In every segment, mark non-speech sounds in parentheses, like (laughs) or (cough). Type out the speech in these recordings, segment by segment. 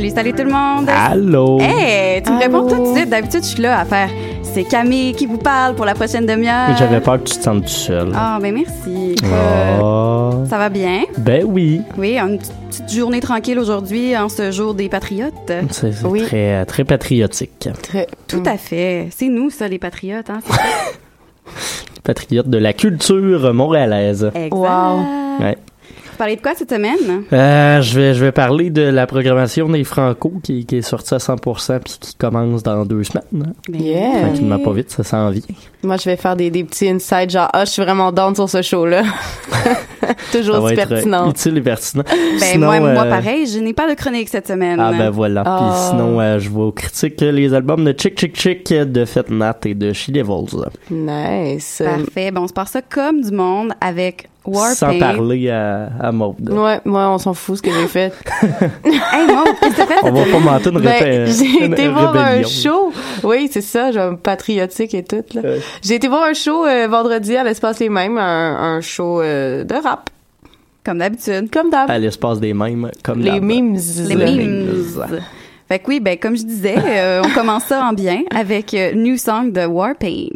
Salut, salut tout le monde. Allô? Hey, tu me réponds tout de suite. D'habitude, je suis là à faire. C'est Camille qui vous parle pour la prochaine demi-heure. J'avais peur que tu te sentes tout seul. Ah, ben merci. Euh, Oh. ça va bien? Ben oui. Oui, une petite- journée tranquille aujourd'hui en ce jour des patriotes. C'est Oui. très, très patriotique. Tout à fait. C'est nous, ça, les patriotes. Hein? C'est (laughs) Patriote de la culture montréalaise. exact. Ouais. Vous parlez de quoi cette semaine? Euh, je vais je vais parler de la programmation des Franco qui, qui est sortie à 100% puis qui commence dans deux semaines. Ben, Yeah. Tranquillement pas vite, ça s'en vient. Moi, je vais faire des, des petits insights, genre, ah, je suis vraiment down sur ce show-là. (laughs) Toujours Ça être pertinent. utile et pertinent. Ben, Sinon, moi, moi, euh, pareil, je n'ai pas de chronique cette semaine. Ah ben voilà. Puis Ah. sinon, euh, je vais critique les albums de Chick Chick Chick de Fat Nat et de She Devils. Nice. Parfait. Bon, on se part ça comme du monde avec Warpaint. Sans parler à, à Maud. Ouais, moi, on s'en fout ce que j'ai fait. (laughs) Hey, Maud, qu'est-ce que t'as fait? On va pas monter une, Ben, (laughs) j'ai une été voir un show. Oui, c'est ça, genre patriotique et tout. Là. Ouais. J'ai été voir un show euh, vendredi à l'espace Les Mêmes, un, un show euh, de rap, Comme d'habitude. comme d'hab. À l'espace des mêmes, comme Les memes. Les Le memes. Fait que oui, ben comme je disais, euh, on commence ça en bien avec euh, New Song de Warpaint.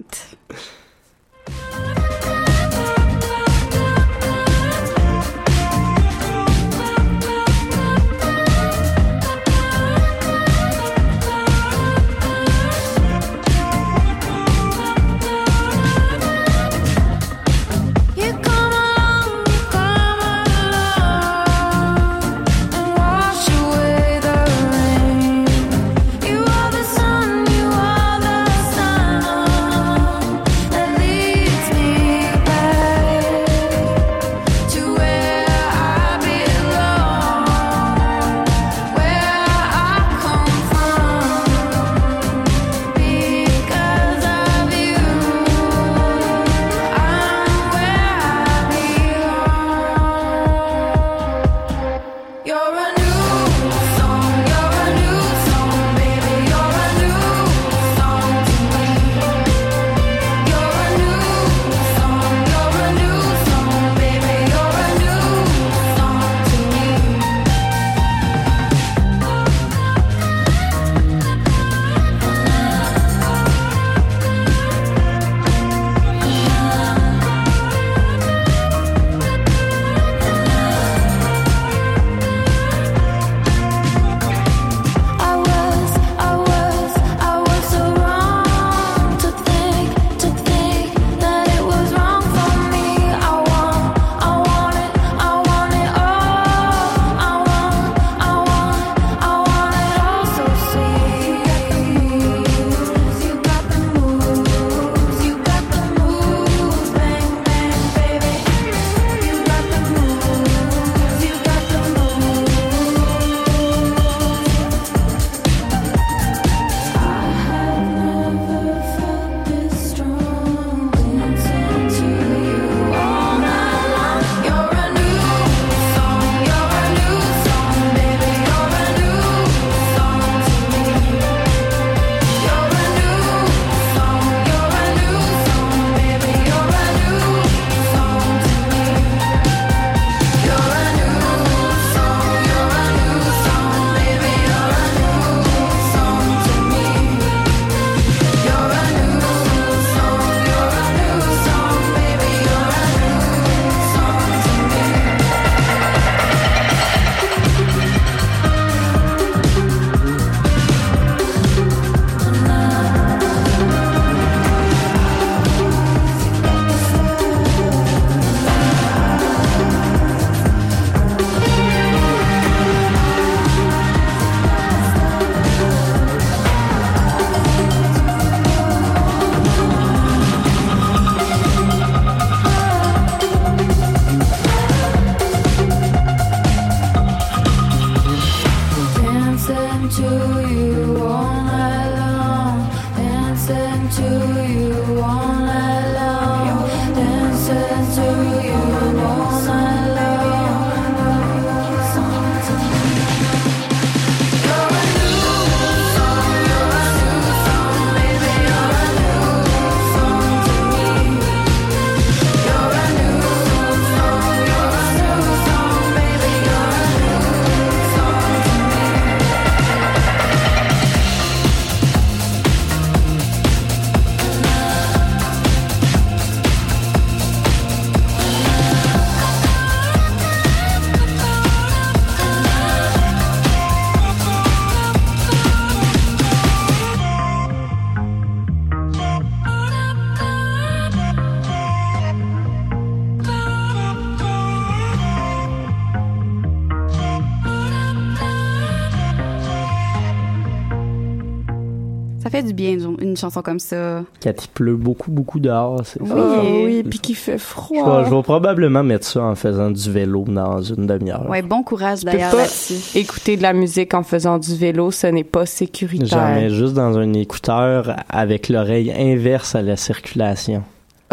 Ça fait du bien, une, une chanson comme ça. Quand il pleut beaucoup, beaucoup dehors, c'est Oui. ça. Et- oui, puis qu'il fait Je froid. vais, je vais probablement mettre ça en faisant du vélo dans une demi-heure. Ouais, bon courage d'ailleurs pas là-dessus. écouter de la musique en faisant du vélo, ce n'est pas sécuritaire. Jamais, juste dans un écouteur avec l'oreille inverse à la circulation.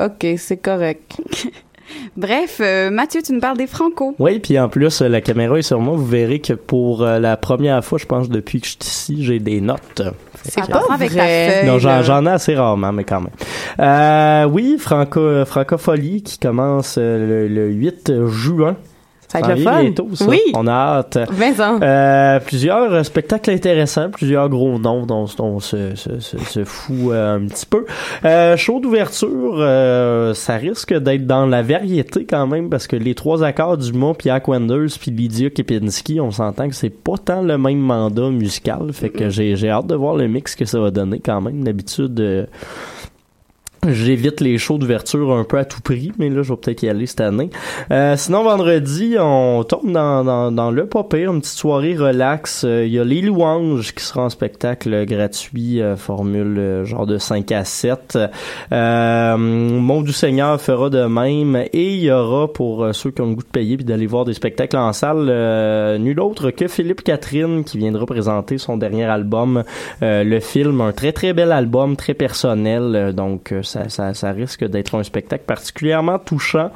Ok, c'est correct. (laughs) Bref, euh, Mathieu, tu nous parles des Franco. Oui, puis en plus, euh, la caméra est sur moi. Vous verrez que pour euh, la première fois, je pense, depuis que je suis ici, j'ai des notes. C'est pas avec ta vrai. feuille. Non, j'en, ai assez rarement, mais quand même. Euh, oui, Franco, Francofolie qui commence le, le 8 juin. Ça va être le vient fun. bientôt, ça. Oui. On a hâte. Euh, plusieurs euh, spectacles intéressants, plusieurs gros noms dont, on se, se, se, se fout euh, un petit peu. Euh, show d'ouverture, euh, ça risque d'être dans la variété quand même parce que les trois accords du mot, Pierre Wenders puis Lydia Kepinski, on s'entend que c'est pas tant le même mandat musical, fait que j'ai j'ai hâte de voir le mix que ça va donner quand même. D'habitude, euh, J'évite les shows d'ouverture un peu à tout prix, mais là, je vais peut-être y aller cette année. Euh, sinon, vendredi, on tombe dans, dans, dans le pas pire, une petite soirée relax. Euh, Il y a Les Louanges qui sera en spectacle gratuit, euh, formule euh, genre de 5 à 7. Euh, du Seigneur fera de même. Et il y aura, pour euh, ceux qui ont le goût de payer puis d'aller voir des spectacles en salle, euh, nul autre que Philippe Catherine qui viendra présenter son dernier album, euh, le film. Un très très bel album, très personnel. euh, donc, euh, ça, risque d'être un spectacle particulièrement touchant.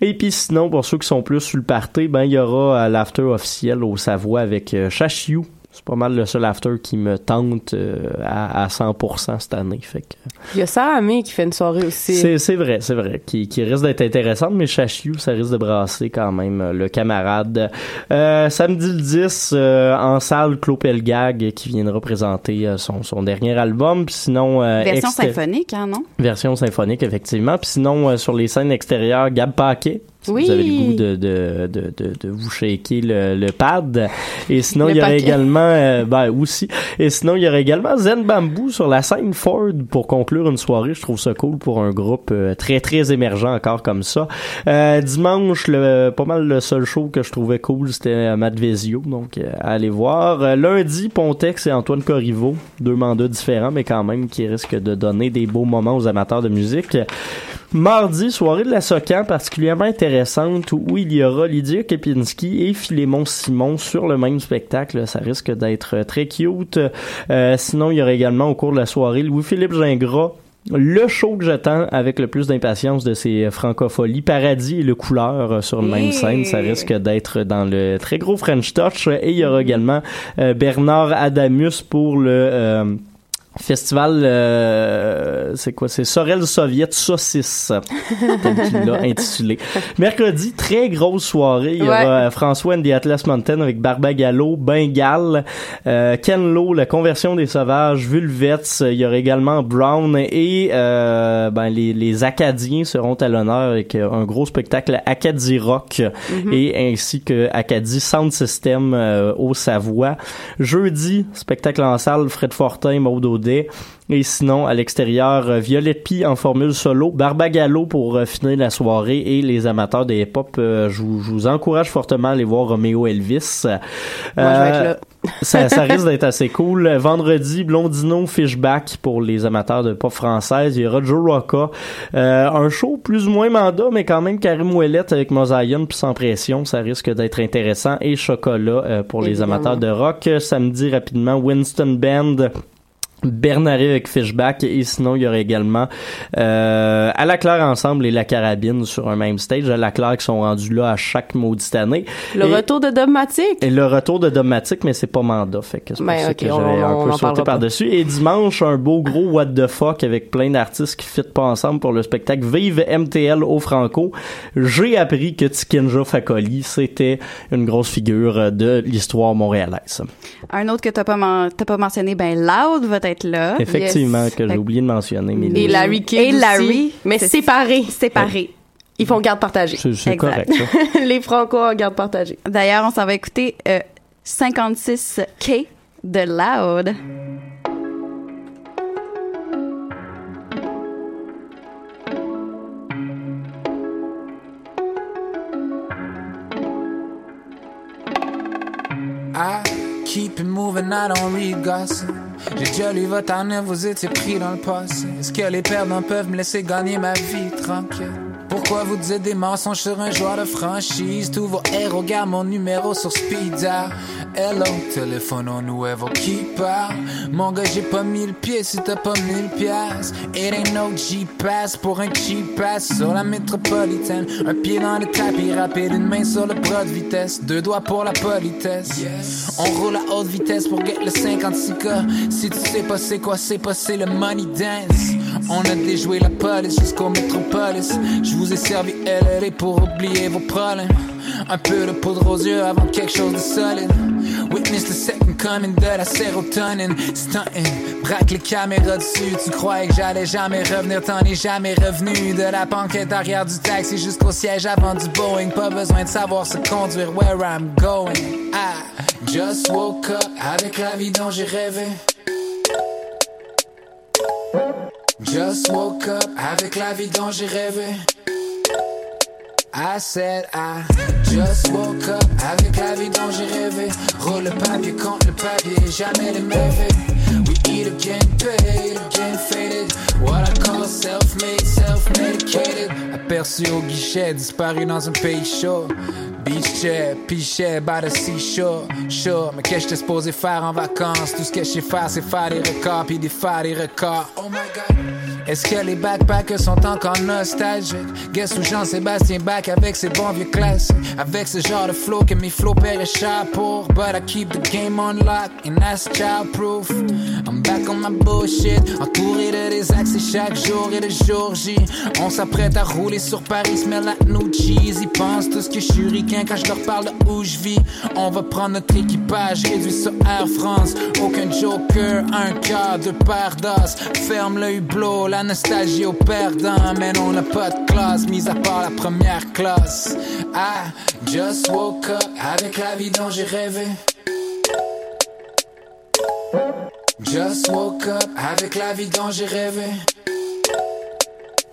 Et puis sinon, pour ceux qui sont plus sur le party, ben il y aura euh, l'after officiel au Savoie avec euh, Chachiou. C'est pas mal le seul after qui me tente euh, à, à 100% cette année. Fait que Il y a Sarah Amé qui fait une soirée aussi. c'est, vrai, c'est vrai, qui, qui risque d'être intéressante, mais Chachiou, ça risque de brasser quand même euh, le camarade. Euh, samedi le 10, euh, en salle, Claude Pelgag qui viendra présenter euh, son, son dernier album. Puis sinon, euh, Version symphonique, hein, non? Version symphonique, effectivement. Puis sinon, euh, sur les scènes extérieures, Gab Paquet. Si Oui. vous avez le goût de, de, de, de, de vous shaker le, le pad. Et (laughs) sinon, Le il y aurait également, euh, ben, aussi. Et sinon, il y aurait également Zen Bamboo sur la scène Ford pour conclure une soirée. Je trouve ça cool pour un groupe euh, très, très émergent encore comme ça. Euh, dimanche, le, pas mal le seul show que je trouvais cool, c'était euh, Matt Vezio. Donc, aller voir. Lundi, Pontex et Antoine Corriveau. Deux mandats différents, mais quand même qui risquent de donner des beaux moments aux amateurs de musique. Mardi, soirée de la Socan particulièrement intéressante où il y aura Lydia Kepinski et Philémon Simon sur le même spectacle. Ça risque d'être euh, très cute. Euh, sinon, il y aura également au cours de la soirée Louis-Philippe Gingras le show que j'attends avec le plus d'impatience de ces francopholies, Paradis et le Couleur euh, sur une même Hey! scène, ça risque d'être dans le très gros French Touch. Et il y aura également euh, Bernard Adamus pour le euh, festival, euh, c'est quoi, c'est Sorel Soviet Saucisse, tel qu'il l'a (laughs) intitulé. Mercredi, très grosse soirée, il y aura Ouais. euh, François and the Atlas Mountain avec Barbagallo, Bengal, euh, Ken Lo, La Conversion des Sauvages, Vulvets, il y aura également Brown et euh, ben, les, les Acadiens seront à l'honneur avec euh, un gros spectacle Acadie Rock et ainsi que Acadie Sound System euh, au Savoie. Jeudi, spectacle en salle, Fred Fortin, Maud Et sinon, à l'extérieur, euh, Violette Pie en formule solo, Barbagallo pour euh, finir la soirée et les amateurs de hip-hop, euh, je, vous, encourage fortement à aller voir Romeo Elvis. Moi, je vais être là. ça, ça (laughs) risque d'être assez cool. Vendredi, Blondino Fishback pour les amateurs de pop française. Il y aura Joe Rocca. Euh, un show plus ou moins mandat, mais quand même Karim Ouellette avec Mosaïon puis sans pression. Ça risque d'être intéressant. Et Chocolat euh, pour les amateurs de rock. Samedi, rapidement, Winston Band. Bernaret avec Fishback et sinon il y aurait également euh, à la Claire ensemble et la carabine sur un même stage à la Claire qui sont rendus là à chaque maudite année Le Et- retour de Dogmatic? et le retour de Domatic, mais c'est pas mandat, fait que c'est Ben, ça ok, que j'avais un peu sauté pas. par-dessus. Et dimanche, un beau gros what the fuck avec plein d'artistes qui fit pas ensemble pour le spectacle Vive MTL au Franco. J'ai appris que Tikinja Fakoli, c'était une grosse figure de l'histoire montréalaise. Un autre que t'as pas, t'as pas mentionné, ben Loud va être là. Effectivement, Yes. que j'ai oublié de mentionner. Mais Et Larry Kidd Et aussi, Larry. mais séparés. Séparés. Ils font garde partagée. c'est correct, ça. (laughs) Les Franco en garde partagée. D'ailleurs, on s'en va écouter euh, 56K de Loud. I keep it moving, I don't read gossip. J'ai déjà lu votre année, vous étiez pris dans le passé. Est-ce que les perdants peuvent me laisser gagner ma vie tranquille? Pourquoi vous dites des mensonges sur un joueur de franchise? Tous vos héros gardent mon numéro sur speed dial. Hello, téléphone on nous qui parle. Mon gars, j'ai pas mis le pied si t'as pas mis le pièce. It ain't no G-Pass pour un cheap pass sur la métropolitaine. Un pied dans le tapis rapide, une main sur le bras de vitesse. Deux doigts pour la politesse. On roule à haute vitesse pour get le 56K. Si tu sais pas c'est quoi, c'est pas c'est le money dance. On a déjoué la police jusqu'au métropolis. Vous ai servi LLA pour oublier vos problèmes. Un peu de poudre aux yeux avant quelque chose de solide. Witness the second coming de la sérotonine. Stunting, braque les caméras dessus. Tu croyais que j'allais jamais revenir, t'en es jamais revenu. De la banquette arrière du taxi jusqu'au siège avant du Boeing. Pas besoin de savoir se conduire where I'm going. I just woke up avec la vie dont j'ai rêvé. Just woke up avec la vie dont j'ai rêvé. I said I just woke up avec la vie dont j'ai rêvé. Roule le papier contre le papier, jamais les mauvais. We eat again, paid again, faded. What I call self-made, self-medicated. Aperçu au guichet, disparu dans un pays chaud. Beach chair, pichet, by the seashore. Sure, mais qu'est-ce que j'étais supposé faire en vacances? Tout ce que je sais faire, c'est faire des records, puis des faire des records. Oh my god. Est-ce que les backpackers sont encore nostalgiques? Guess où Jean-Sébastien back avec ses bons vieux classiques? Avec ce genre de flow que mes flows paieraient cher pour. But I keep the game on lock and that's childproof. I'm back on my bullshit, entouré de des axes chaque jour et de jour J. On s'apprête à rouler sur Paris, smell like new cheese. Ils pensent tout ce que je suis quand je leur parle de où je vis. On va prendre notre équipage, réduit sur Air France. Aucun joker, un quart, deux paires d'os. Ferme le hublot, la nostalgie au perdant. Mais on n'a pas de classe, mis à part la première classe. I just woke up avec la vie dont j'ai rêvé. Just woke up avec la vie dont j'ai rêvé.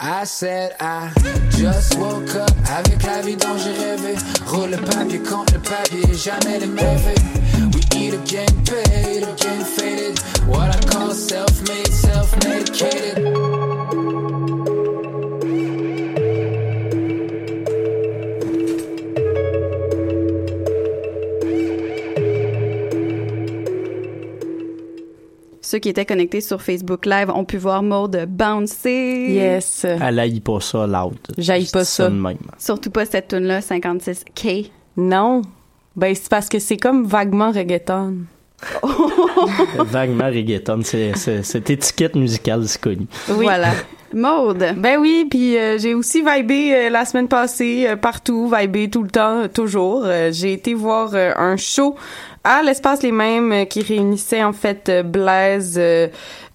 I said I just woke up avec la vie dont j'ai rêvé. Roule le papier contre le papier, jamais les mauvais. We eat again, paid again, faded. What I call self-made, self-medicated. Ceux qui étaient connectés sur Facebook Live ont pu voir Maude bouncer. Yes. Elle haït pas ça, loud. J'haïs pas ça. de même. Surtout pas cette tune-là, 56K. Non. Ben, c'est parce que c'est comme vaguement reggaeton. (laughs) Vaguement reggaeton, c'est, cette étiquette musicale, c'est connu. Oui. Voilà. Maude. Ben oui, puis euh, j'ai aussi vibé euh, la semaine passée euh, partout, vibé tout le temps, toujours. Euh, j'ai été voir euh, un show à l'espace les mêmes euh, qui réunissait en fait euh, Blaise, euh,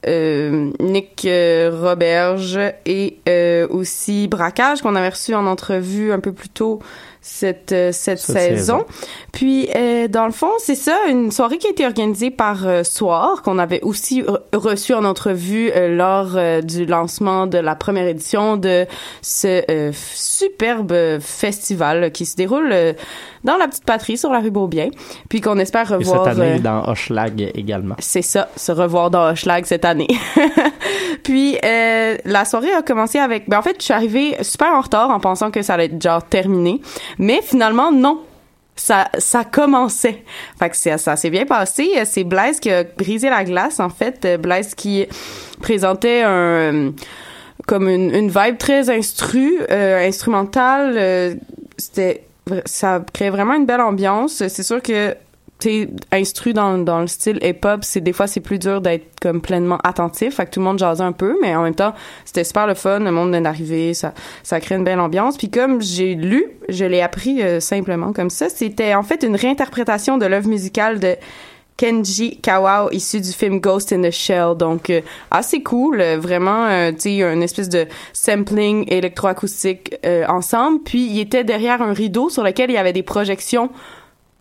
euh, Nick euh, Roberge et euh, aussi Braquage qu'on avait reçu en entrevue un peu plus tôt cette euh, cette Cette saison. saison. Puis euh, dans le fond, c'est ça, une soirée qui a été organisée par euh, Soir qu'on avait aussi re- reçu en entrevue euh, lors euh, du lancement de la première édition de ce superbe festival qui se déroule dans la petite patrie sur la rue Beaubien, puis qu'on espère Et revoir cette année, euh, dans Hochelag également. c'est ça, se revoir dans Hochelag cette année. (laughs) Puis euh, la soirée a commencé avec ben en fait, je suis arrivée super en retard en pensant que ça allait être genre terminé, mais finalement non. Ça ça commençait. Fait que ça, ça s'est bien passé, c'est Blaise qui a brisé la glace en fait, Blaise qui présentait un comme une, une vibe très instru, euh, instrumentale, euh, c'était ça créait vraiment une belle ambiance. C'est sûr que t'es instru dans, dans le style hip-hop, c'est des fois c'est plus dur d'être comme pleinement attentif, fait que tout le monde jasait un peu, mais en même temps c'était super le fun, le monde vient d'arriver, ça ça crée une belle ambiance. Puis comme j'ai lu, je l'ai appris euh, simplement comme ça, c'était en fait une réinterprétation de l'œuvre musicale de Kenji Kawao issu du film Ghost in the Shell. Donc euh, assez cool euh, vraiment euh, tu sais une espèce de sampling électroacoustique ensemble. Puis il était derrière un rideau sur lequel il y avait des projections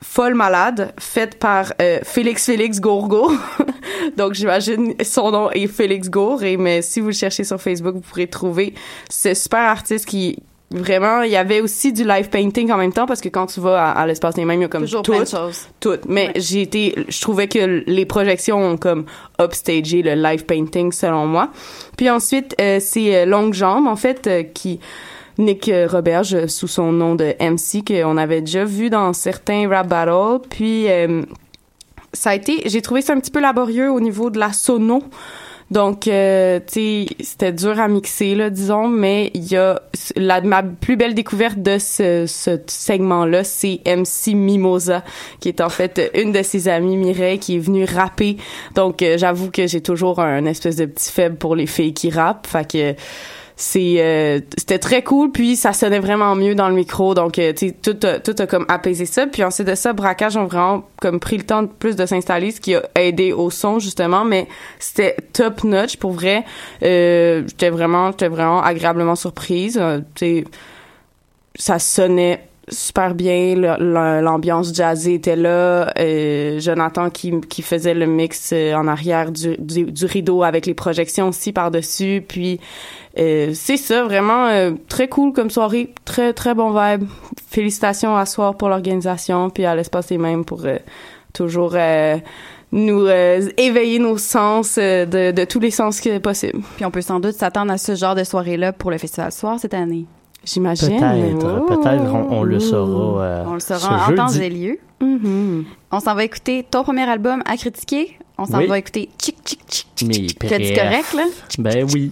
folle malade faite par Félix Félix Gourgo (laughs) donc j'imagine son nom est Félix Gour mais si vous le cherchez sur Facebook vous pourrez trouver ce super artiste qui vraiment, il y avait aussi du live painting en même temps parce que quand tu vas à, à l'espace des mêmes, il y a comme Toujours tout, plein de choses. tout. Mais j'ai été, je trouvais que les projections ont comme upstagé le live painting selon moi. Puis ensuite, euh, c'est euh, Longue Jambe en fait euh, qui Nick euh, Roberge sous son nom de MC qu'on avait déjà vu dans certains rap battles. Puis euh, ça a été, j'ai trouvé ça un petit peu laborieux au niveau de la sono. Donc, euh, tu sais, c'était dur à mixer, là, disons, mais il y a la, ma plus belle découverte de ce, ce segment-là, c'est MC Mimosa, qui est en fait une de ses amies, Mireille, qui est venue rapper. Donc, euh, j'avoue que j'ai toujours un espèce de petit faible pour les filles qui rappent, fait que c'est euh, c'était très cool puis ça sonnait vraiment mieux dans le micro. Donc euh, tu tout a, tout a comme apaisé ça. Puis ensuite de ça braquage ont vraiment comme pris le temps de plus de s'installer ce qui a aidé au son justement. Mais c'était top notch pour vrai. Euh, j'étais vraiment j'étais vraiment agréablement surprise. Tu ça sonnait super bien. L'ambiance jazzée était là. Jonathan qui, qui faisait le mix en arrière du, du, du rideau avec les projections aussi par dessus puis euh, c'est ça vraiment euh, très cool comme soirée très très bon vibe félicitations à Soir pour l'organisation puis à l'espace des mêmes pour euh, toujours euh, nous euh, éveiller nos sens euh, de, de tous les sens que possible Puis on peut sans doute s'attendre à ce genre de soirée-là pour le Festival Soir cette année. j'imagine Peut-être, peut-être on, on le saura. euh, On le saura en temps et lieu. Mhm. On s'en va écouter ton premier album à critiquer. On s'en Oui. va écouter Chick Chick Chick Chick Mais correct, là? Ben oui.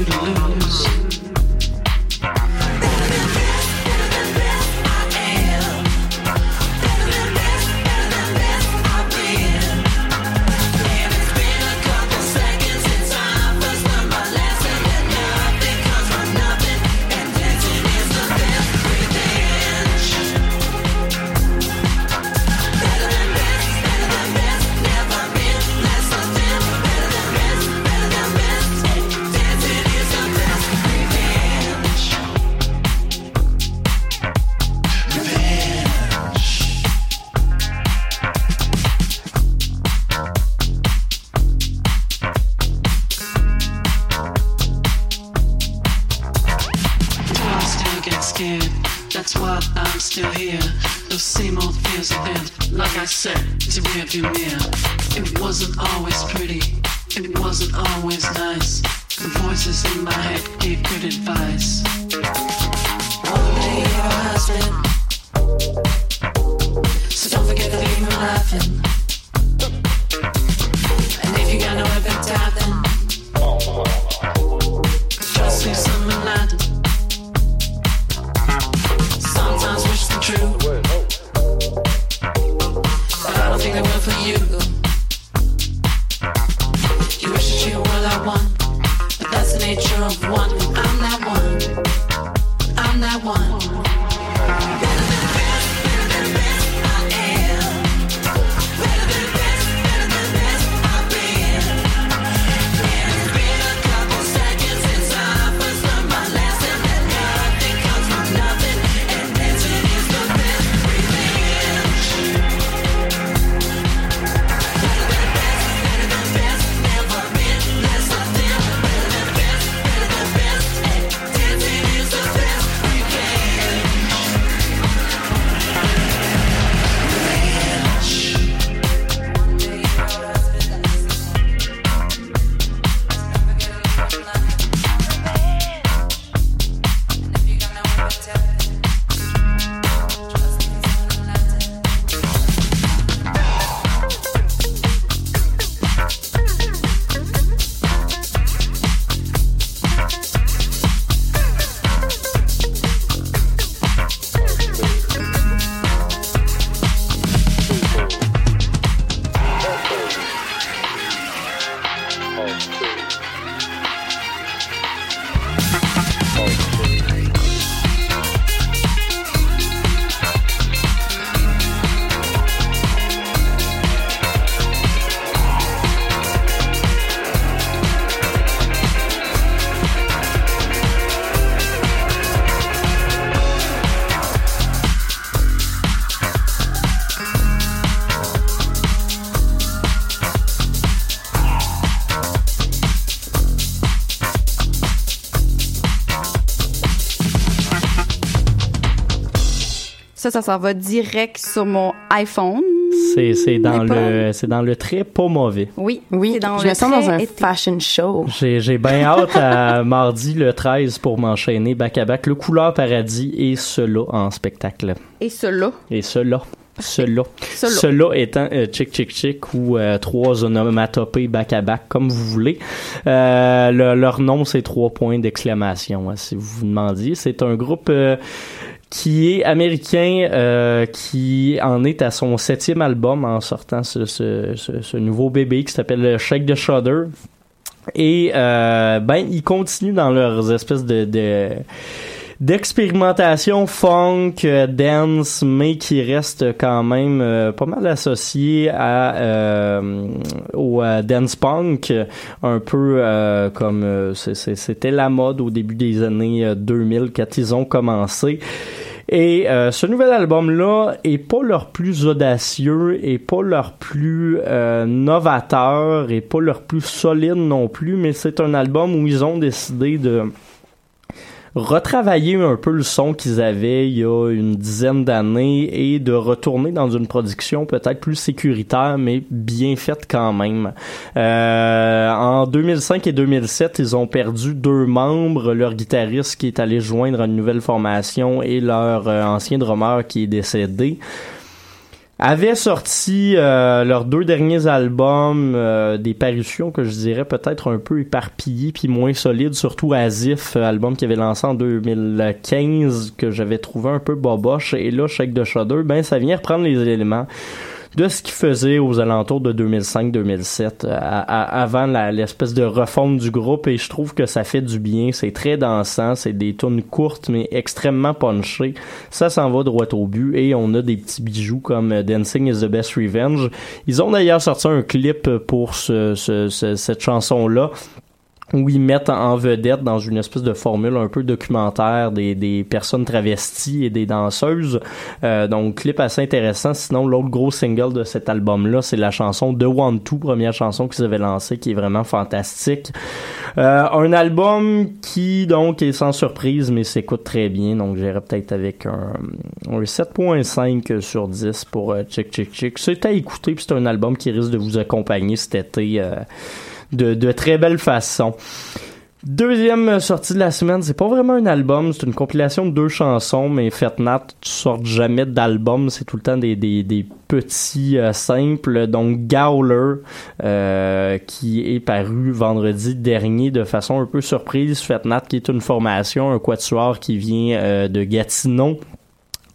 you to lose. Ça, ça s'en va direct sur mon iPhone. C'est, c'est dans le, c'est dans le très pas mauvais. Oui, Oui, dans je le me sens dans trait un été. fashion show. J'ai, j'ai bien (laughs) hâte à mardi le 13 pour m'enchaîner back à back le Couleur Paradis et cela en spectacle. Et cela. Et cela. Cela. Cela. Cela étant euh, Chick Chick Chick ou euh, trois onomatopées back à back comme vous voulez. Euh, le- leur nom c'est trois points d'exclamation hein, si vous vous demandiez. C'est un groupe euh, qui est américain, euh, qui en est à son septième album en sortant ce, ce, ce, ce nouveau bébé qui s'appelle Shake the Shudder. Et euh, ben ils continuent dans leurs espèces de, de d'expérimentation funk, euh, dance, mais qui reste quand même euh, pas mal associé à euh, au euh, dance punk, un peu euh, comme c'était la mode au début des années euh, 2000 quand ils ont commencé. Et euh, ce nouvel album-là est pas leur plus audacieux, et pas leur plus euh, novateur, et pas leur plus solide non plus, mais c'est un album où ils ont décidé de retravailler un peu le son qu'ils avaient il y a une dizaine d'années et de retourner dans une production peut-être plus sécuritaire mais bien faite quand même. Euh, en 2005 et 2007, ils ont perdu deux membres, leur guitariste qui est allé joindre une nouvelle formation et leur euh, ancien drummer qui est décédé avaient sorti euh, leurs deux derniers albums, euh, des parutions que je dirais peut-être un peu éparpillées puis moins solides, surtout Asif, euh, album qui avait lancé en 2015 que j'avais trouvé un peu boboche. Et là Shake the Shudder, ben ça vient reprendre les éléments de ce qu'il faisait aux alentours de 2005-2007 euh, avant l'espèce de refonte du groupe. Et je trouve que ça fait du bien. C'est très dansant. C'est des tunes courtes mais extrêmement punchées. Ça s'en va droit au but. Et on a des petits bijoux comme euh, Dancing is the Best Revenge. Ils ont d'ailleurs sorti un clip pour ce, ce- ce- cette chanson là où ils mettent en vedette dans une espèce de formule un peu documentaire des, des personnes travesties et des danseuses. Euh, donc, clip assez intéressant. Sinon, l'autre gros single de cet album-là, c'est la chanson The One Two, première chanson qu'ils avaient lancée, qui est vraiment fantastique. Euh, un album qui, donc, est sans surprise, mais s'écoute très bien. Donc, j'irai peut-être avec un, un 7.5 sur 10 pour euh, Chick Chick Chick. C'est à écouter, puis c'est un album qui risque de vous accompagner cet été euh, de, très belle façon. Deuxième sortie de la semaine, c'est pas vraiment un album, c'est une compilation de deux chansons, mais Fête Nat sortent jamais d'album, c'est tout le temps des, petits euh, simples. Donc Gowler, euh, qui est paru vendredi dernier de façon un peu surprise. Fête Nat, qui est une formation, un quatuor qui vient euh, de Gatineau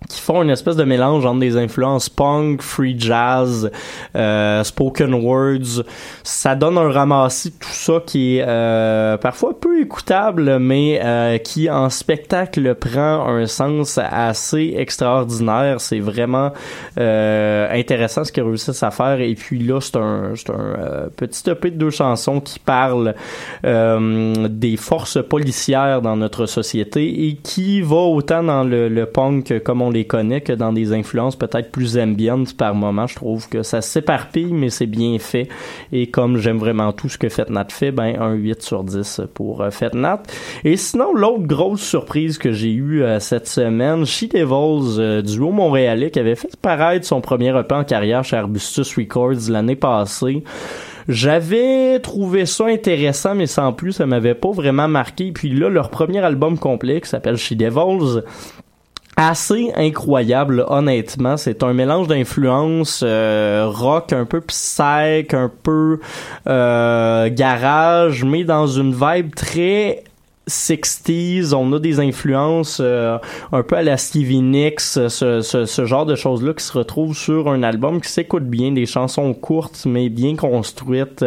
qui font une espèce de mélange entre des influences punk, free jazz, euh, spoken words. Ça donne un ramassis de tout ça qui est euh, parfois peu écoutable, mais euh, qui en spectacle prend un sens assez extraordinaire. C'est vraiment euh, intéressant ce qu'ils réussissent à faire. Et puis là, c'est un, un euh, petit EP de deux chansons qui parle euh, des forces policières dans notre société et qui va autant dans le, le punk comme on les connaît que dans des influences peut-être plus ambiantes par moment. Je trouve que ça s'éparpille, mais c'est bien fait. Et comme j'aime vraiment tout ce que Fetnat fait, ben un 8 sur 10 pour euh, Fetnat. Et sinon, l'autre grosse surprise que j'ai eue euh, cette semaine, She Devils, euh, duo montréalais, qui avait fait paraître son premier EP en carrière chez Arbustus Records l'année passée. J'avais trouvé ça intéressant, mais sans plus, ça m'avait pas vraiment marqué. Puis là, leur premier album complet, qui s'appelle She Devils, assez incroyable honnêtement. C'est un mélange d'influences euh, rock un peu psych un peu euh, garage mais dans une vibe très 60s, on a des influences euh, un peu à la Stevie Nicks, ce, genre de choses-là qui se retrouvent sur un album qui s'écoute bien, des chansons courtes mais bien construites.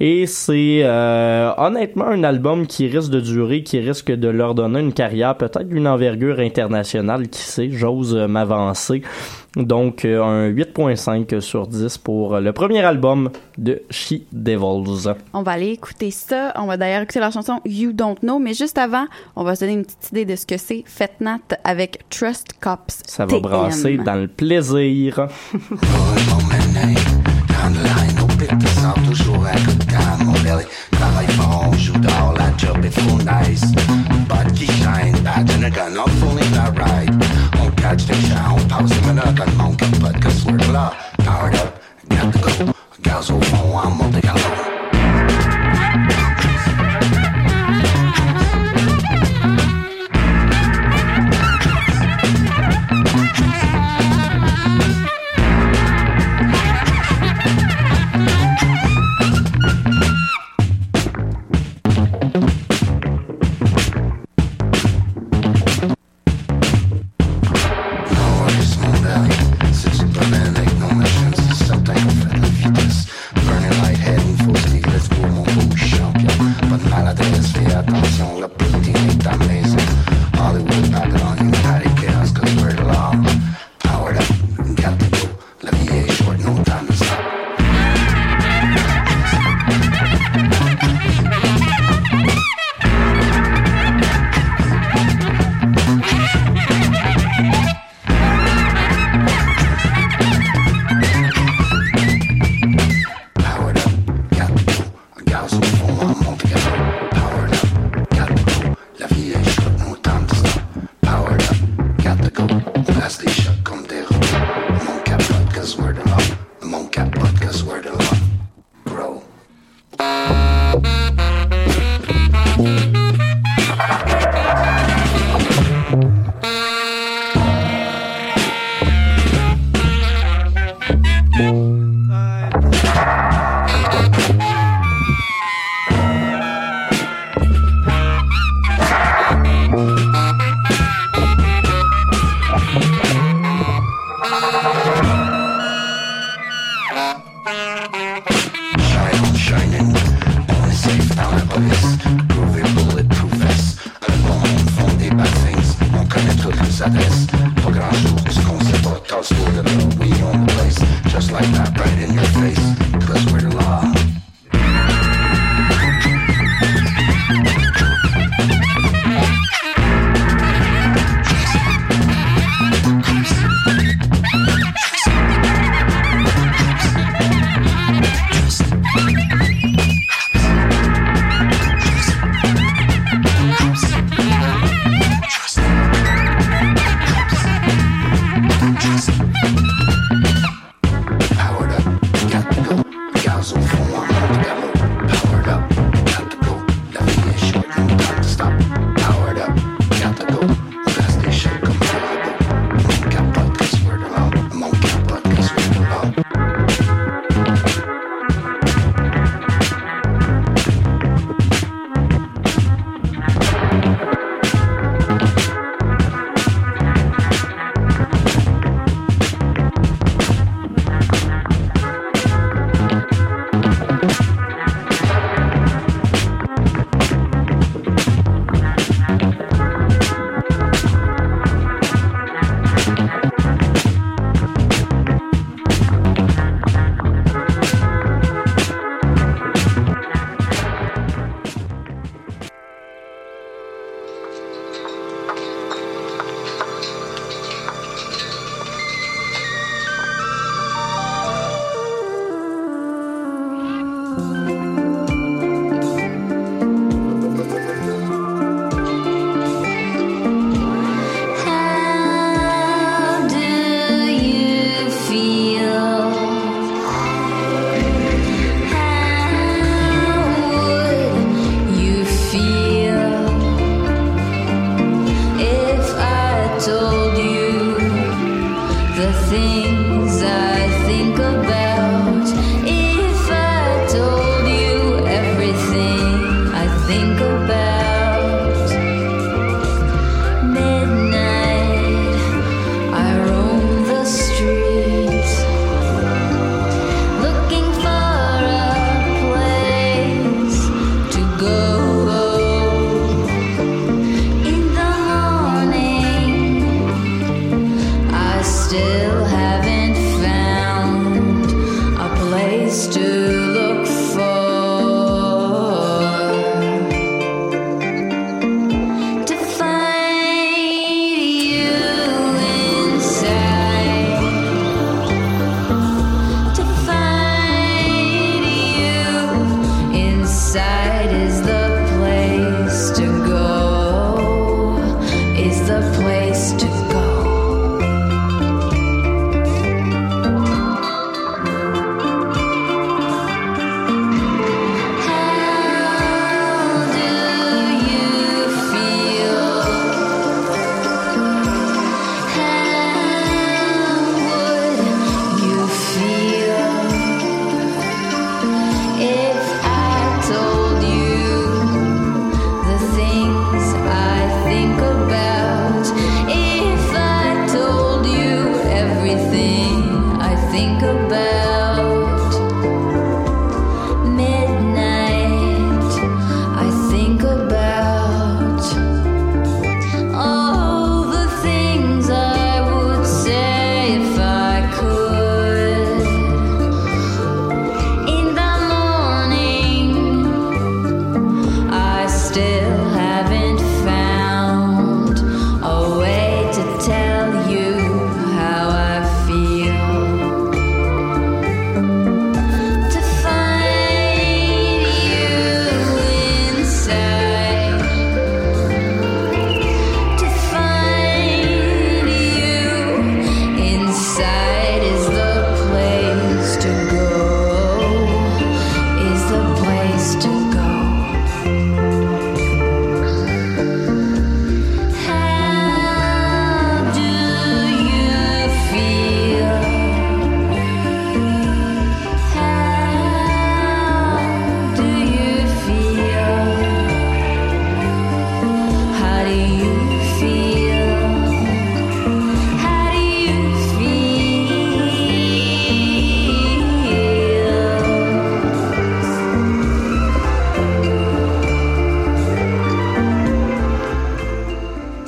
Et c'est euh, honnêtement un album qui risque de durer, qui risque de leur donner une carrière peut-être d'une envergure internationale, qui sait, j'ose euh, m'avancer. Donc euh, un 8.5 sur 10 pour le premier album de She Devils. On va aller écouter ça. On va d'ailleurs écouter la chanson You Don't Know, mais juste avant, on va se donner une petite idée de ce que c'est Fetnat avec Trust Cops. Ça va brasser dans le plaisir. (laughs) catch the shot, on passe les menottes, on manque un pote, cause we're the law. Powered up, got to go. Gaz au fond, en monte galop.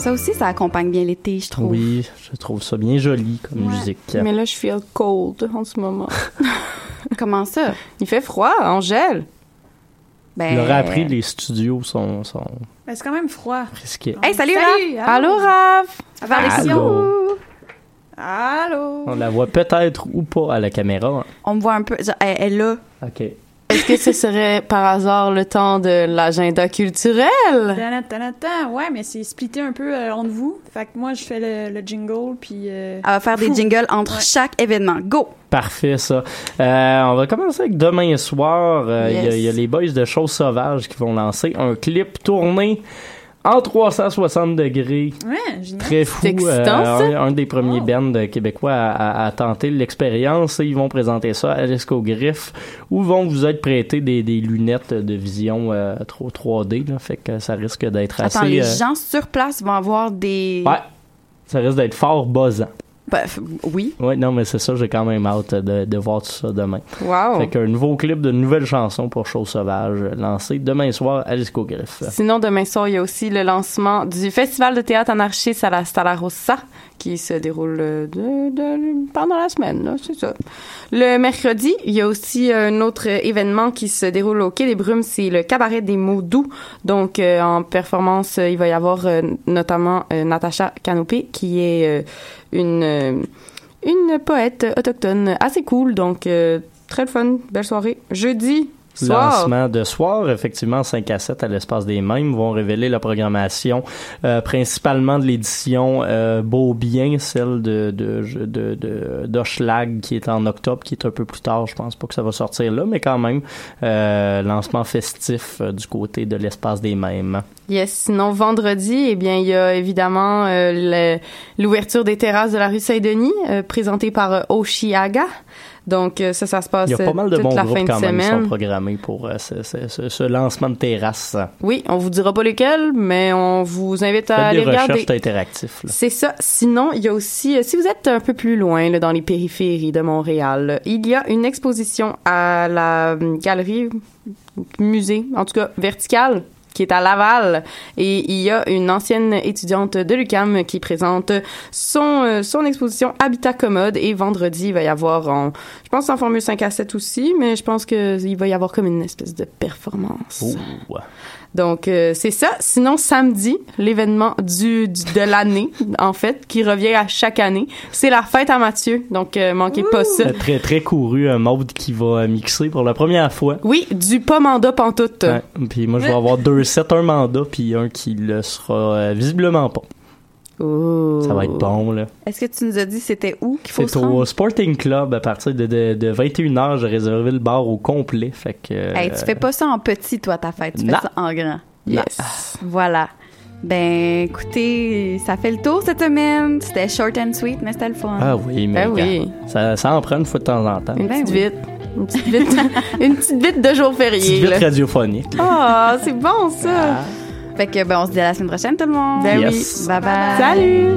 Ça aussi, ça accompagne bien l'été, je trouve. Oui, je trouve ça bien joli comme Ouais. musique. Mais là, je feel cold en ce moment. (laughs) Comment ça? Il fait froid, on gèle. Ben, Il aurait appris, les studios sont, sont Ben, c'est quand même froid. risqués. Hey, salut, Salut, là! Allô, Raph? Avant Allô. Allô. On la voit peut-être ou pas à la caméra. On me voit un peu. elle est là. OK. Est-ce que ce serait par hasard le temps de l'agenda culturel? Ouais, mais c'est splitté un peu euh, entre vous. Fait que moi, je fais le, le jingle, puis... euh, Elle va faire des jingles entre Ouais. chaque événement. Go! Parfait, ça. Euh, on va commencer avec demain soir. Euh, Il y Yes. y, a les boys de Choses Sauvages qui vont lancer un clip tourné en 360 degrés. Ouais. Très fou. Excitant, ça? un, un des premiers Oh. bands québécois à, à- à tenter l'expérience. Et Ils vont présenter ça à l'Esco Griff où vont vous être prêtés des, des lunettes de vision euh, trop 3D. Là, fait que ça risque d'être assez... Attends, les euh, gens sur place vont avoir des. Ouais. Ça risque d'être fort buzzant. Ben, oui. Oui, non, mais c'est ça, j'ai quand même hâte de, de voir tout ça demain. Wow. Fait qu'un nouveau clip de nouvelles chansons pour Chose Sauvage lancé demain soir à l'Esco Griff. Sinon, demain soir, il y a aussi le lancement du Festival de théâtre anarchiste à la Stalla Rossa qui se déroule euh, de, de- pendant la semaine, là, c'est ça. Le mercredi, il y a aussi un autre événement qui se déroule au Quai des Brumes, c'est le Cabaret des mots doux. Donc, euh, en performance, euh, il va y avoir euh, notamment euh, Natacha Canopé, qui est euh, une, euh, une poète autochtone assez cool. Donc, euh, très fun, belle soirée. Jeudi. Lancement de soir, effectivement, 5 à 7 à l'espace des mêmes vont révéler la programmation euh, principalement de l'édition euh, Beau Bien, celle de de de qui est en octobre, qui est un peu plus tard. Je pense pas que ça va sortir là, mais quand même euh, lancement festif euh, du côté de l'espace des mêmes. Yes. Sinon, vendredi, eh bien, il y a évidemment euh, l'ouverture des terrasses de la rue Saint-Denis, euh, présentée par Oshiaga. Donc, euh, ça, ça se passe Il y a pas mal de toute bons groupes quand même qui sont programmés pour euh, ce, ce- ce- ce lancement de terrasse. Oui, on vous dira pas lesquels, mais on vous invite à Faites aller des recherches, regarder. c'est ça. Sinon, il y a aussi, euh, si vous êtes un peu plus loin, là, dans les périphéries de Montréal, il y a une exposition à la galerie, musée, en tout cas verticale, qui est à Laval. Et il y a une ancienne étudiante de l'UQAM qui présente son, euh, son exposition Habitat commode. Et vendredi, il va y avoir, je pense en formule 5 à 7 aussi, mais je pense qu'il va y avoir comme une espèce de performance. Donc euh, c'est ça. Sinon samedi, l'événement du, du- de l'année (laughs) en fait qui revient à chaque année, c'est la fête à Mathieu. Donc euh, manquez pas ça. Euh, Très, très couru, un mode qui va mixer pour la première fois. Oui, du pas mandat pantoute. Ouais. Puis moi, je vais avoir deux sets, un mandat, puis un qui le sera euh, visiblement pas. Oh. Ça va être bon, là. Est-ce que tu nous as dit c'était où qu'il faut C'est se rendre? au Sporting Club à partir de, de, de 21h. J'ai réservé le bar au complet. Fait que. Hey, tu fais pas ça en petit, toi, ta fête. Tu non. fais ça en grand. Yes. Voilà. Ben, écoutez, ça fait le tour cette semaine. C'était short and sweet, mais c'était le fun. Ah oui, mais. Ben oui. Ça, ça en prend une fois de temps en temps. Une Ben petite oui. vite. Une petite vite. (laughs) une petite vite de jour Petite férié. vite là. radiophonique. Ah, c'est bon ça. Fait que, ben, on se dit à la semaine prochaine, tout le monde. Ben Yes. oui. Bye bye. Salut.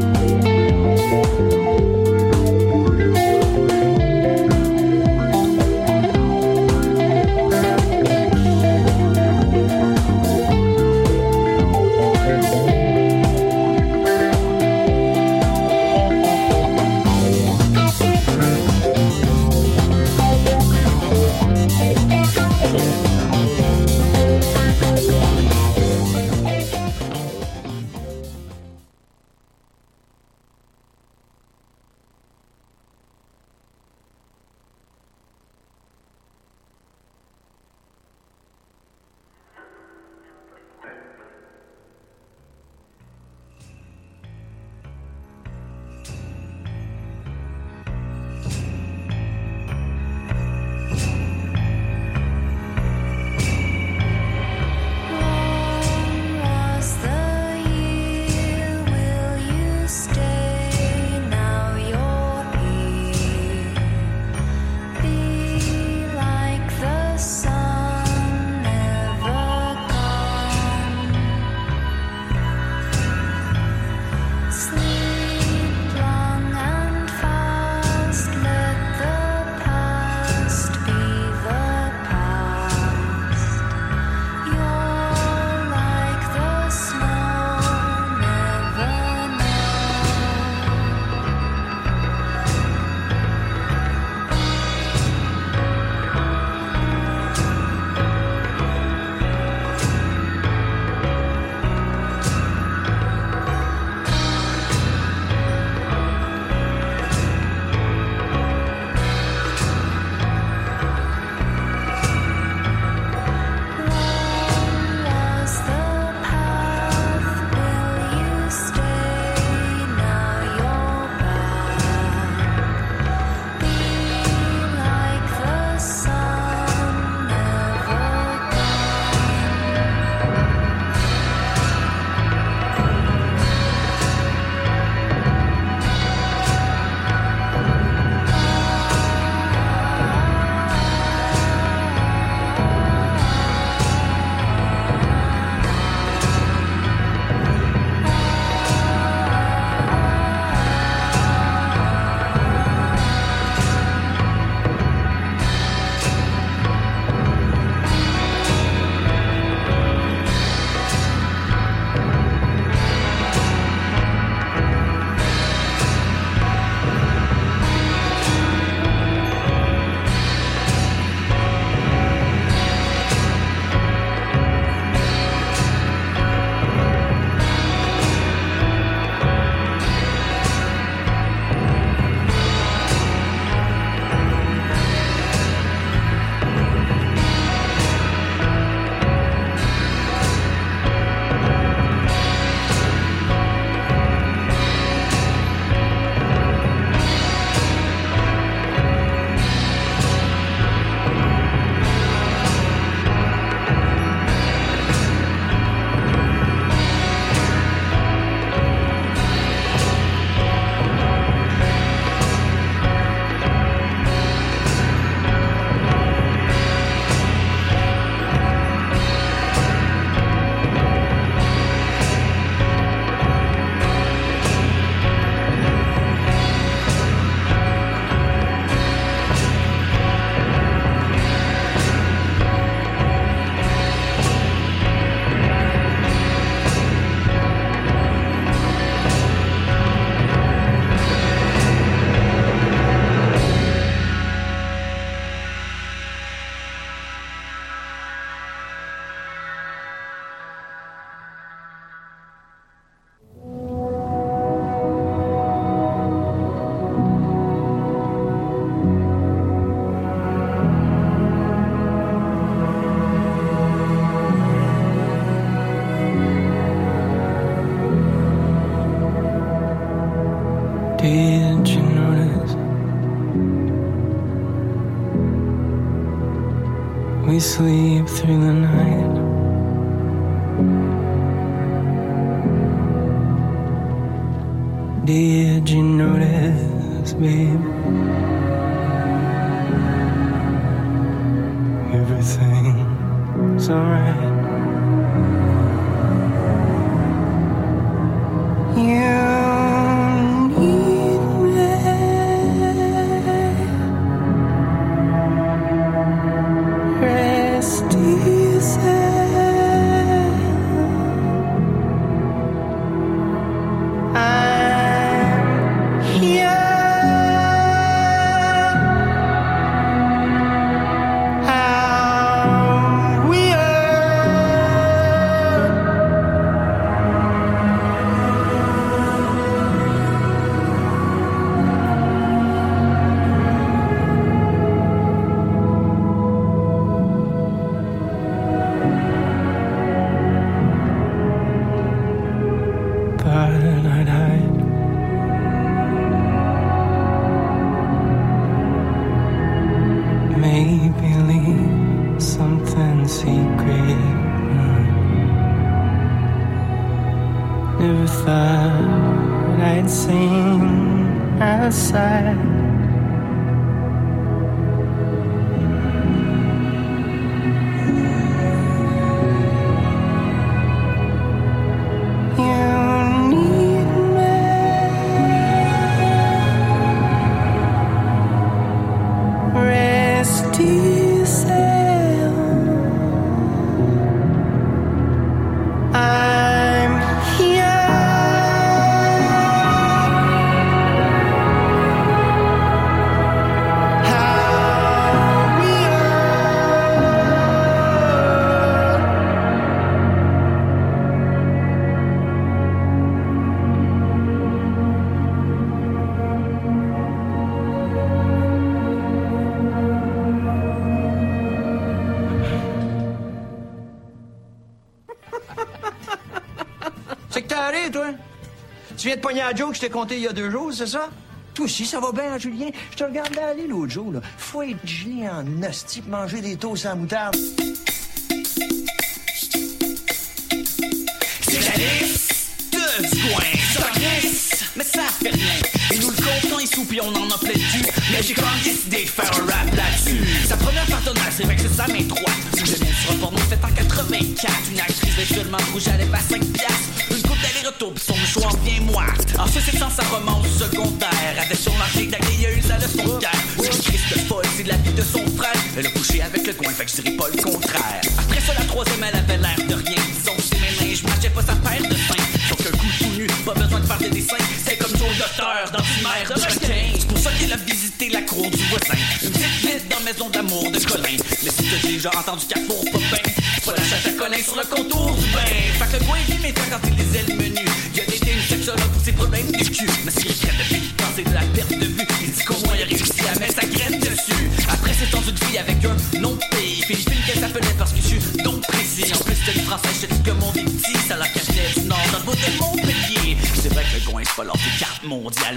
Sleep through the night. De la joke que je t'ai conté il y a deux jours, c'est ça? Toi aussi, ça va bien, Julien? Je te regardais aller l'autre jour, là. Faut être gelé en hostie manger des toasts à moutarde. C'est la liste du coin. Mais ça fait rien. Et nous le comptons sous, puis on en a plein cul. Mais j'ai quand même décidé de son frère. Elle a couché avec le coin, fait que je dirais pas le contraire. Après ça, la troisième, elle avait l'air de rien. Que c'est mes mains, je marchais pas sa paire de seins. Sauf qu'un coup tout nu, pas besoin de faire des dessins. C'est comme Joe Docteur dans une mer de requin. C'est pour ça qu'il a visité la cour du voisin. Une petite visite dans Maison d'amour de Colin. Mais si t'as déjà entendu Carrefour Popin, pas la chatte à Colin sur le contour du bain. Fait que le gars est mes quand il lisait le menu. Il a été une sexologue pour ses problèmes du cul.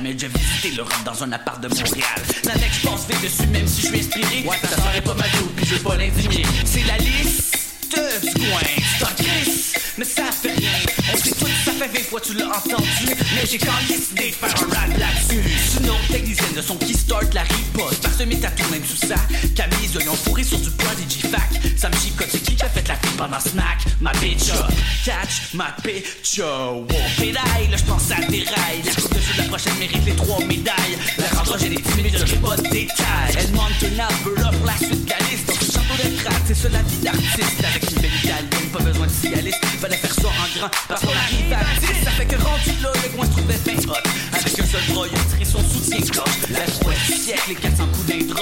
Mondiale, mais j'ai visité l'Europe dans un appart de Montréal. La mec, je pense dessus, même si je suis inspiré. Ouais, ça serait pas mal tout, puis je veux pas l'indigner. C'est la liste du coin. C'est mais ça fait rien. On sait tout, ça fait 20 fois tu l'as entendu. Mais j'ai quand décidé de faire un rap là-dessus. Autre technicienne de son qui start la riposte. Mes tatous, même sous ça. Camille, ils ont fourré sur pendant Smack? Ma bitch up. Catch ma bitch up. Wow, pédale, là j'pense à des rails. La coupe de de la prochaine mérite les trois médailles. La rentrée, j'ai des 10 minutes, j'ai pas de détails. Elle demande un Alberta pour la suite de la ce château de crack, c'est ça la vie d'artiste. Avec une belle italienne, pas besoin de cialiste. Fallait faire ça en grand parce qu'on arrive à 10. Ça fait que rendu là, le coin se trouvait bien hot. Avec un seul bras, il son soutien-cloche. La du siècle, les 400 coups d'un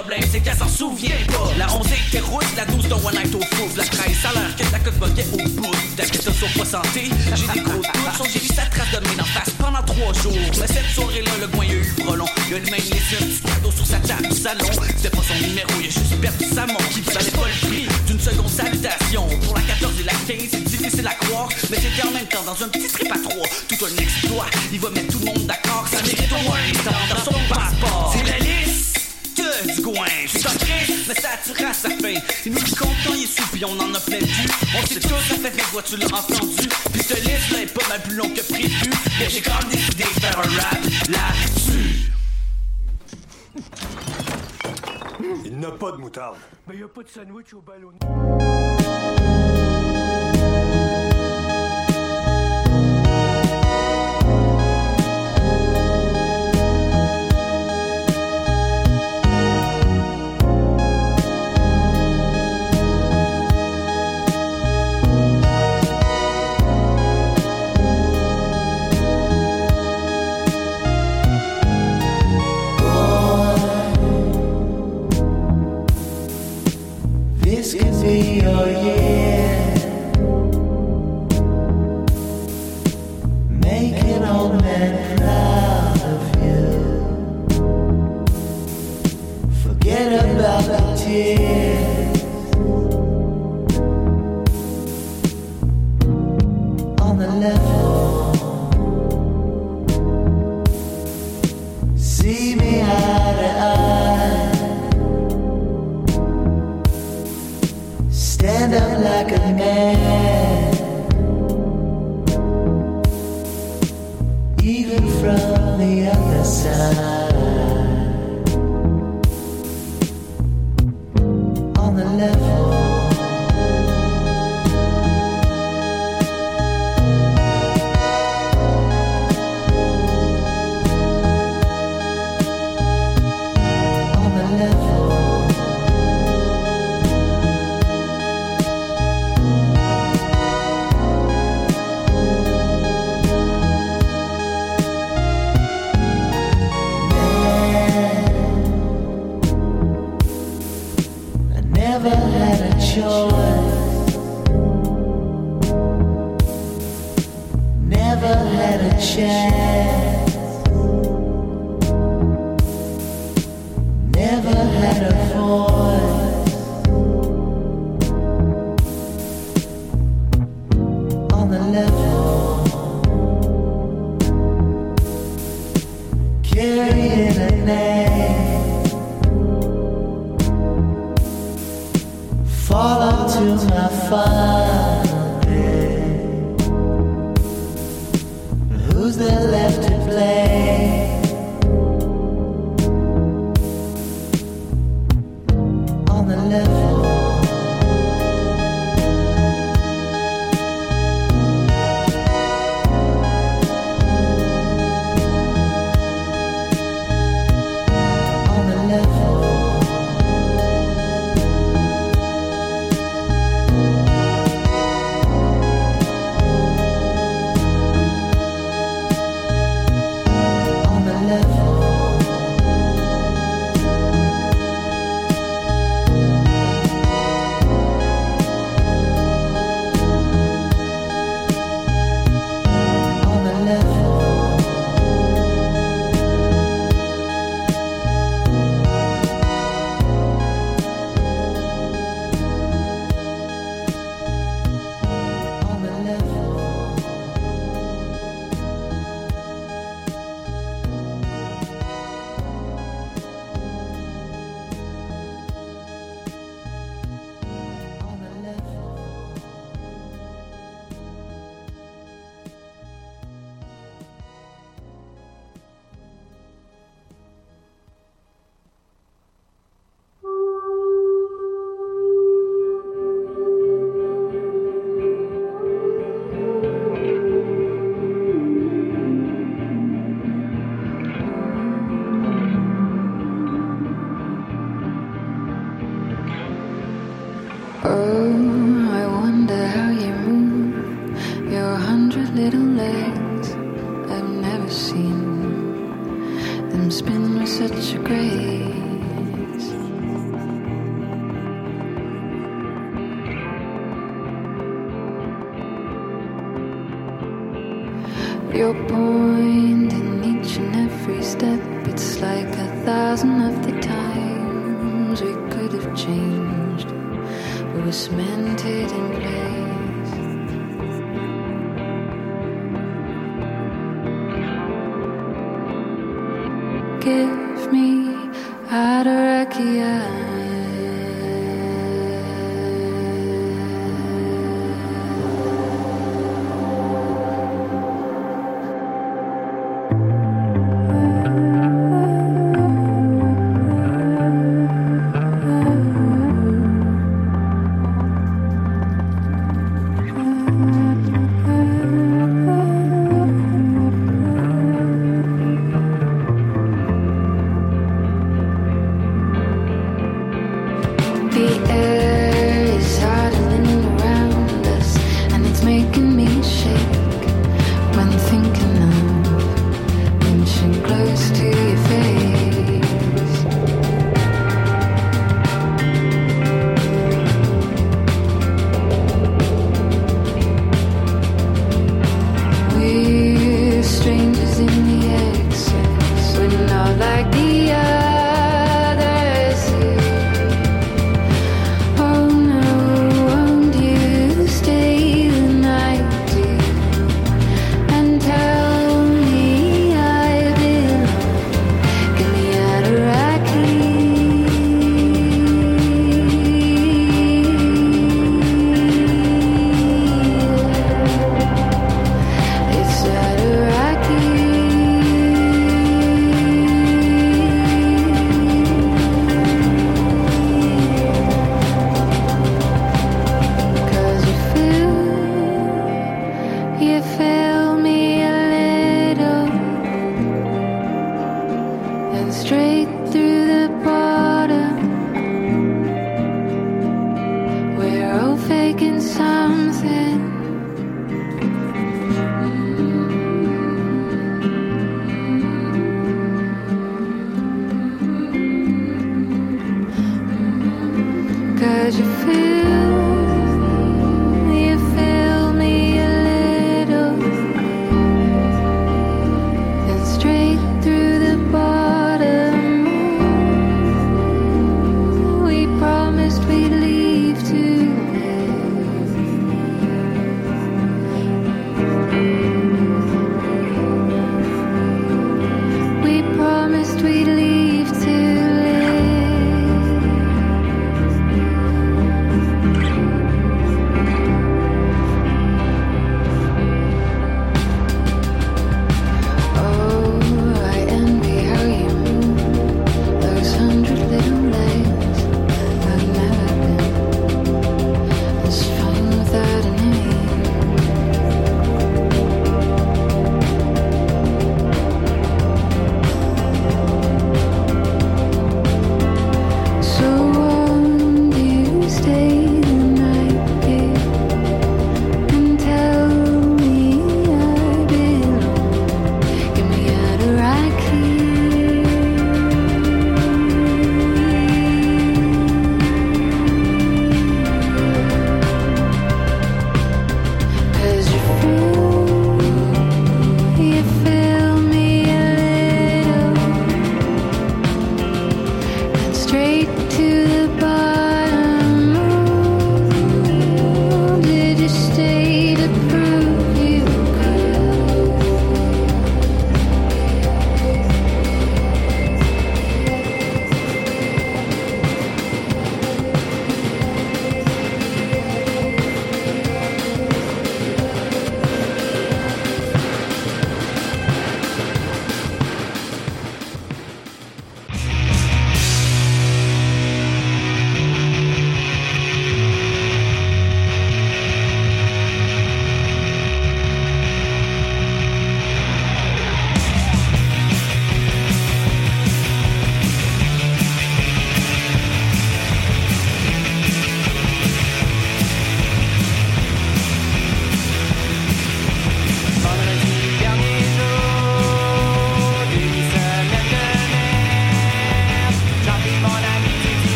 problème, c'est qu'elle s'en souvient pas. La 11 était rousse, la 12 d'un one night au fou. La 13 ça l'air que la coque au bout. T'inquiète, ça sont pas santé. J'ai des gros doutes, j'ai vu sa trace de main en face pendant trois jours. Mais cette soirée-là, le coin, il a eu le frelon. Il a le même laissé un petit sur sa table du salon. C'était pas son numéro, il a juste perdu sa montre. Il valait pas le prix d'une seconde salutation. Pour la 14 et la 15, c'est difficile à croire. Mais c'était en même temps dans un petit trip à trois. Tout un exploit, il va mettre mais ça attira sa fin. Et nous comptons, il est sous, puis on en a plein plus. On sait tous, ça fait mes voix, tu l'as entendu. Puis ce liste là pas mal plus long que prévu. Mais j'ai quand même décidé de faire un rap là-dessus. Il n'a pas de moutarde. Mais y a pas de sandwich au ballon. see your